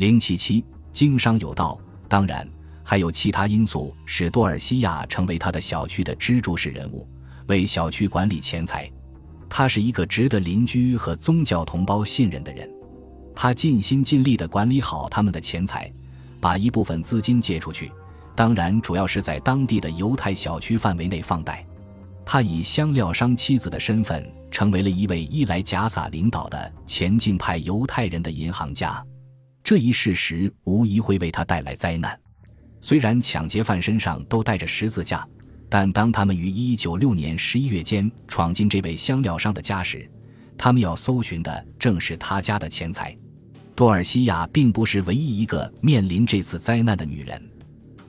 零七七，经商有道，当然还有其他因素使多尔西亚成为他的小区的支柱式人物，为小区管理钱财。他是一个值得邻居和宗教同胞信任的人，他尽心尽力地管理好他们的钱财，把一部分资金借出去，当然主要是在当地的犹太小区范围内放贷。他以香料商妻子的身份，成为了一位伊莱贾撒领导的前进派犹太人的银行家。这一事实无疑会为他带来灾难。虽然抢劫犯身上都带着十字架。但当他们于一九六年十一月间闯进这位香料商的家时，他们要搜寻的正是他家的钱财。多尔西亚并不是唯一一个面临这次灾难的女人。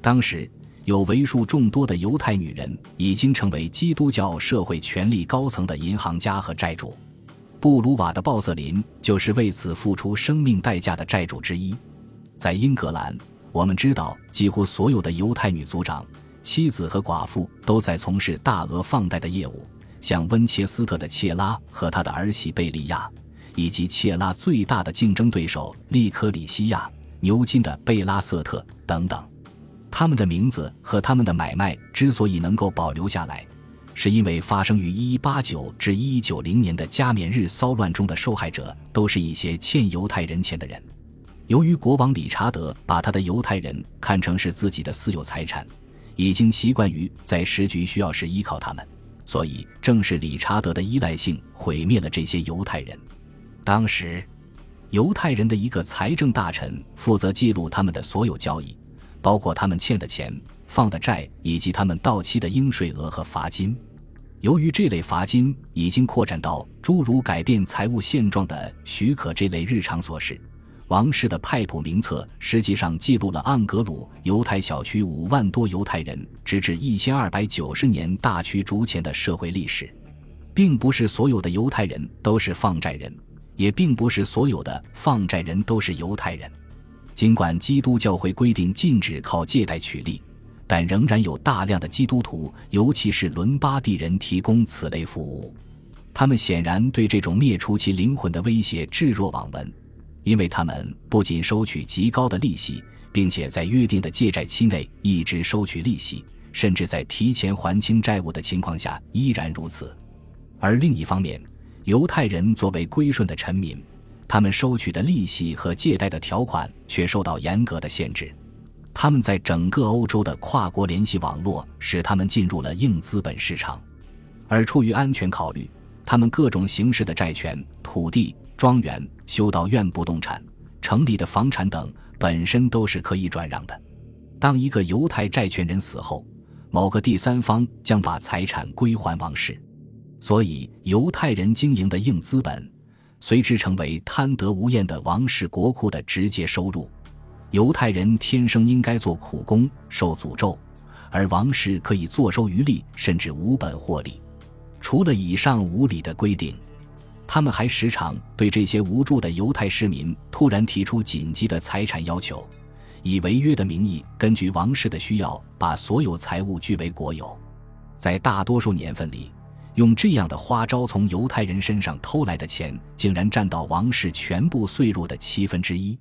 当时有为数众多的犹太女人已经成为基督教社会权力高层的银行家和债主。布鲁瓦的鲍瑟林就是为此付出生命代价的债主之一。在英格兰，我们知道几乎所有的犹太女族长。妻子和寡妇都在从事大额放贷的业务，像温切斯特的切拉和他的儿媳贝利亚，以及切拉最大的竞争对手利科里西亚、牛津的贝拉瑟特等等。他们的名字和他们的买卖之所以能够保留下来，是因为发生于1189至1190年的加冕日骚乱中的受害者都是一些欠犹太人钱的人。由于国王理查德把他的犹太人看成是自己的私有财产。已经习惯于在时局需要时依靠他们，所以正是理查德的依赖性毁灭了这些犹太人。当时，犹太人的一个财政大臣负责记录他们的所有交易，包括他们欠的钱、放的债以及他们到期的应税额和罚金。由于这类罚金已经扩展到诸如改变财务现状的许可这类日常琐事。王室的派普名册实际上记录了盎格鲁犹太小区五万多犹太人直至一千二百九十年大驱逐前的社会历史，并不是所有的犹太人都是放债人，也并不是所有的放债人都是犹太人。尽管基督教会规定禁止靠借贷取利，但仍然有大量的基督徒，尤其是伦巴第人提供此类服务。他们显然对这种灭除其灵魂的威胁置若罔闻。因为他们不仅收取极高的利息，并且在约定的借债期内一直收取利息，甚至在提前还清债务的情况下依然如此。而另一方面，犹太人作为归顺的臣民，他们收取的利息和借贷的条款却受到严格的限制。他们在整个欧洲的跨国联系网络使他们进入了硬资本市场，而出于安全考虑，他们各种形式的债权、土地。庄园、修道院、不动产、城里的房产等本身都是可以转让的。当一个犹太债权人死后，某个第三方将把财产归还王室，所以犹太人经营的硬资本随之成为贪得无厌的王室国库的直接收入。犹太人天生应该做苦工，受诅咒，而王室可以坐收渔利，甚至无本获利。除了以上无理的规定。他们还时常对这些无助的犹太市民突然提出紧急的财产要求，以违约的名义，根据王室的需要，把所有财物据为国有。在大多数年份里，用这样的花招从犹太人身上偷来的钱，竟然占到王室全部岁入的七分之一。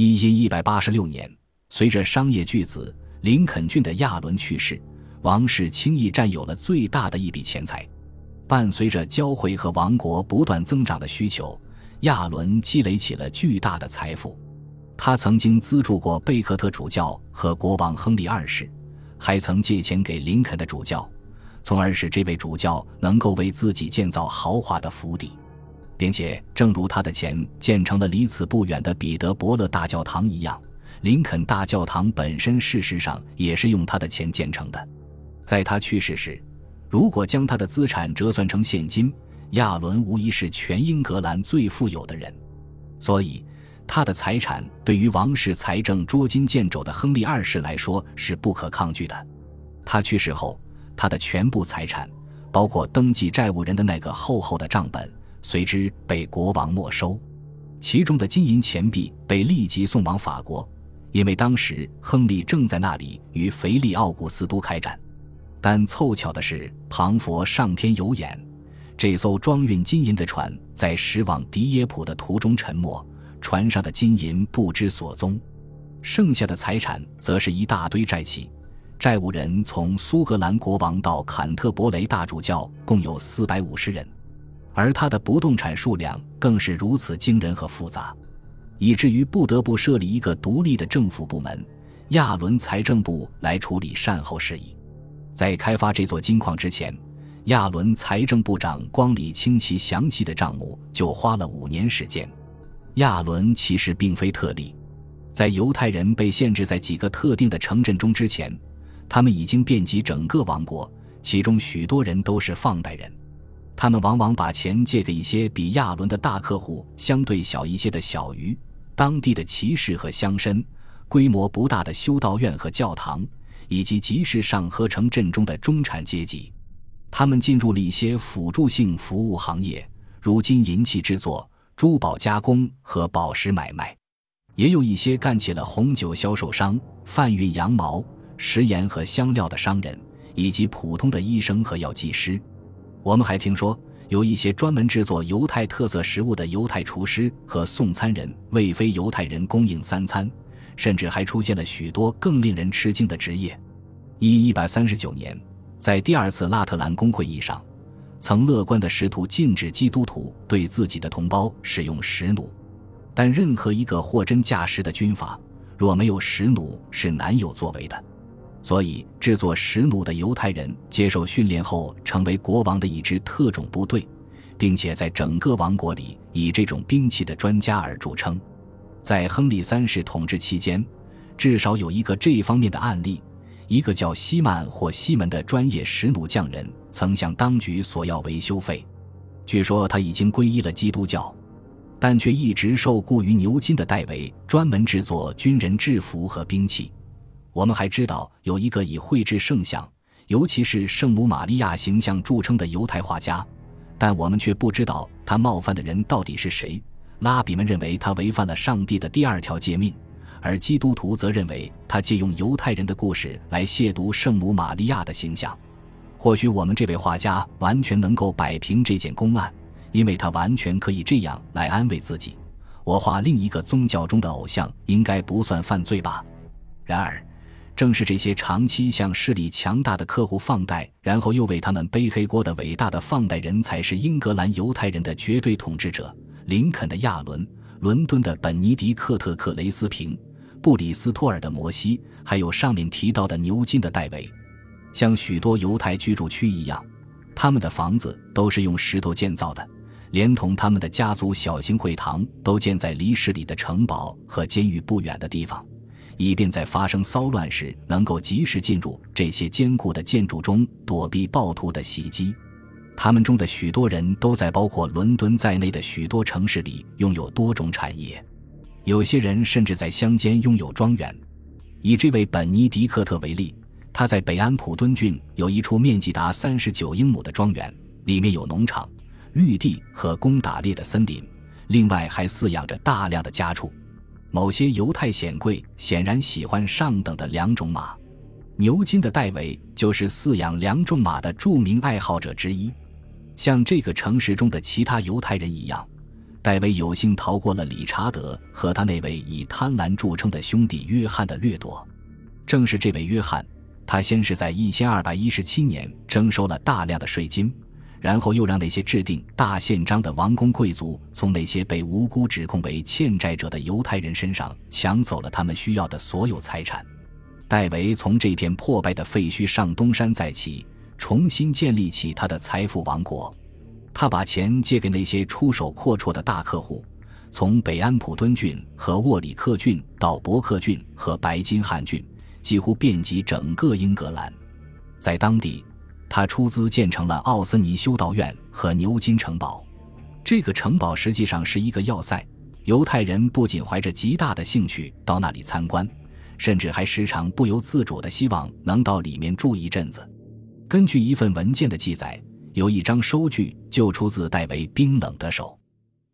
一千一百八十六年，随着商业巨子林肯郡的亚伦去世，王室轻易占有了最大的一笔钱财。伴随着教会和王国不断增长的需求，亚伦积累起了巨大的财富。他曾经资助过贝克特主教和国王亨利二世，还曾借钱给林肯的主教，从而使这位主教能够为自己建造豪华的府邸，并且，正如他的钱建成了离此不远的彼得伯勒大教堂一样，林肯大教堂本身事实上也是用他的钱建成的。在他去世时。如果将他的资产折算成现金，亚伦无疑是全英格兰最富有的人。所以，他的财产对于王室财政捉襟见肘的亨利二世来说是不可抗拒的。他去世后，他的全部财产，包括登记债务人的那个厚厚的账本，随之被国王没收。其中的金银钱币被立即送往法国，因为当时亨利正在那里与腓力奥古斯都开战。但凑巧的是，庞佛上天有眼，这艘装运金银的船在驶往迪耶普的途中沉没，船上的金银不知所踪，剩下的财产则是一大堆债契。债务人从苏格兰国王到坎特伯雷大主教共有四百五十人，而他的不动产数量更是如此惊人和复杂，以至于不得不设立一个独立的政府部门——亚伦财政部来处理善后事宜。在开发这座金矿之前，亚伦财政部长光理清其详细的账目就花了五年时间。亚伦其实并非特例，在犹太人被限制在几个特定的城镇中之前。他们已经遍及整个王国，其中许多人都是放贷人。他们往往把钱借给一些比亚伦的大客户相对小一些的小鱼、当地的骑士和乡绅、规模不大的修道院和教堂，以及集市上合城镇中的中产阶级。他们进入了一些辅助性服务行业，如金银器制作、珠宝加工和宝石买卖，也有一些干起了红酒销售商、贩运羊毛。食盐和香料的商人，以及普通的医生和药剂师，我们还听说有一些专门制作犹太特色食物的犹太厨师和送餐人为非犹太人供应三餐，甚至还出现了许多更令人吃惊的职业。一一百三十九年，在第二次拉特兰公会议上，曾乐观的试图禁止基督徒对自己的同胞使用石弩，但任何一个货真价实的军阀若没有石弩是难有作为的。所以，制作石弩的犹太人接受训练后，成为国王的一支特种部队，并且在整个王国里以这种兵器的专家而著称。在亨利三世统治期间，至少有一个这方面的案例：一个叫西曼或西门的专业石弩匠人，曾向当局索要维修费。据说他已经皈依了基督教，但却一直受雇于牛津的戴维，专门制作军人制服和兵器。我们还知道有一个以绘制圣像，尤其是圣母玛利亚形象著称的犹太画家，但我们却不知道他冒犯的人到底是谁。拉比们认为他违反了上帝的第二条诫命，而基督徒则认为他借用犹太人的故事来亵渎圣母玛利亚的形象。或许我们这位画家完全能够摆平这件公案，因为他完全可以这样来安慰自己：我画另一个宗教中的偶像应该不算犯罪吧。然而。正是这些长期向势力强大的客户放贷，然后又为他们背黑锅的伟大的放贷人，才是英格兰犹太人的绝对统治者。林肯的亚伦，伦敦的本尼迪克特·克雷斯平，布里斯托尔的摩西，还有上面提到的牛津的戴维。像许多犹太居住区一样，他们的房子都是用石头建造的，连同他们的家族小型会堂都建在离市里的城堡和监狱不远的地方。以便在发生骚乱时能够及时进入这些坚固的建筑中躲避暴徒的袭击。他们中的许多人都在包括伦敦在内的许多城市里拥有多种产业，有些人甚至在乡间拥有庄园。以这位本尼迪克特为例，他在北安普敦郡有一处面积达三十九英亩的庄园，里面有农场、绿地和供打猎的森林，另外还饲养着大量的家畜。某些犹太显贵显然喜欢上等的两种马，牛津的戴维就是饲养两种马的著名爱好者之一。像这个城市中的其他犹太人一样，戴维有幸逃过了理查德和他那位以贪婪著称的兄弟约翰的掠夺。正是这位约翰，他先是在一千二百一十七年征收了大量的税金。然后又让那些制定大宪章的王公贵族从那些被无辜指控为欠债者的犹太人身上抢走了他们需要的所有财产。戴维从这片破败的废墟上东山再起，重新建立起他的财富王国。他把钱借给那些出手阔绰的大客户，从北安普敦郡和沃里克郡到伯克郡和白金汉郡，几乎遍及整个英格兰，在当地。他出资建成了奥斯尼修道院和牛津城堡，这个城堡实际上是一个要塞。犹太人不仅怀着极大的兴趣到那里参观，甚至还时常不由自主地希望能到里面住一阵子。根据一份文件的记载，有一张收据就出自戴维冰冷的手，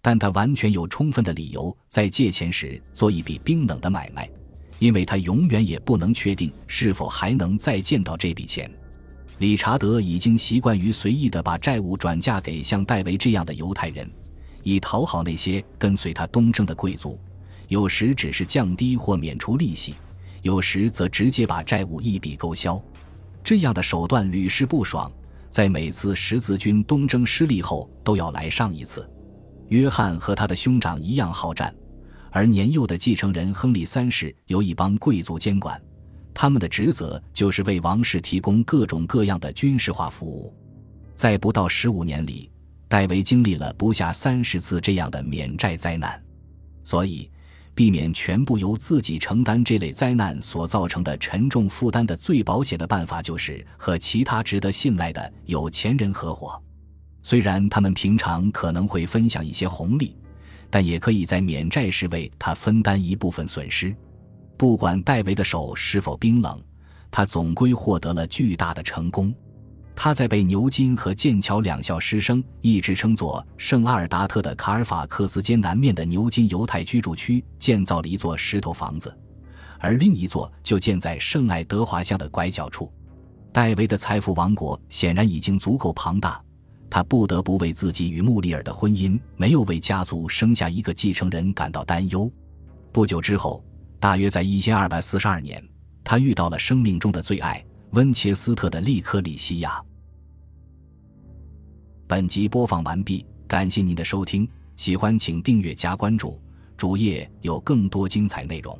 但他完全有充分的理由在借钱时做一笔冰冷的买卖，因为他永远也不能确定是否还能再见到这笔钱。理查德已经习惯于随意地把债务转嫁给像戴维这样的犹太人，以讨好那些跟随他东征的贵族；有时只是降低或免除利息；有时则直接把债务一笔勾销。这样的手段屡试不爽，在每次十字军东征失利后都要来上一次。约翰和他的兄长一样好战，而年幼的继承人亨利三世由一帮贵族监管，他们的职责就是为王室提供各种各样的军事化服务。在不到十五年里，戴维经历了不下三十次这样的免债灾难，所以。避免全部由自己承担这类灾难所造成的沉重负担的最保险的办法，就是和其他值得信赖的有钱人合伙。虽然他们平常可能会分享一些红利，但也可以在免债时为他分担一部分损失。不管戴维的手是否冰冷，他总归获得了巨大的成功。他在被牛津和剑桥两校师生一直称作圣阿尔达特的卡尔法克斯街南面的牛津犹太居住区建造了一座石头房子，而另一座就建在圣爱德华巷的拐角处。戴维的财富王国显然已经足够庞大，他不得不为自己与穆里尔的婚姻没有为家族生下一个继承人感到担忧。不久之后，大约在一千二百四十二年，他遇到了生命中的最爱。温切斯特的利科里西亚。本集播放完毕，感谢您的收听，喜欢请订阅加关注，主页有更多精彩内容。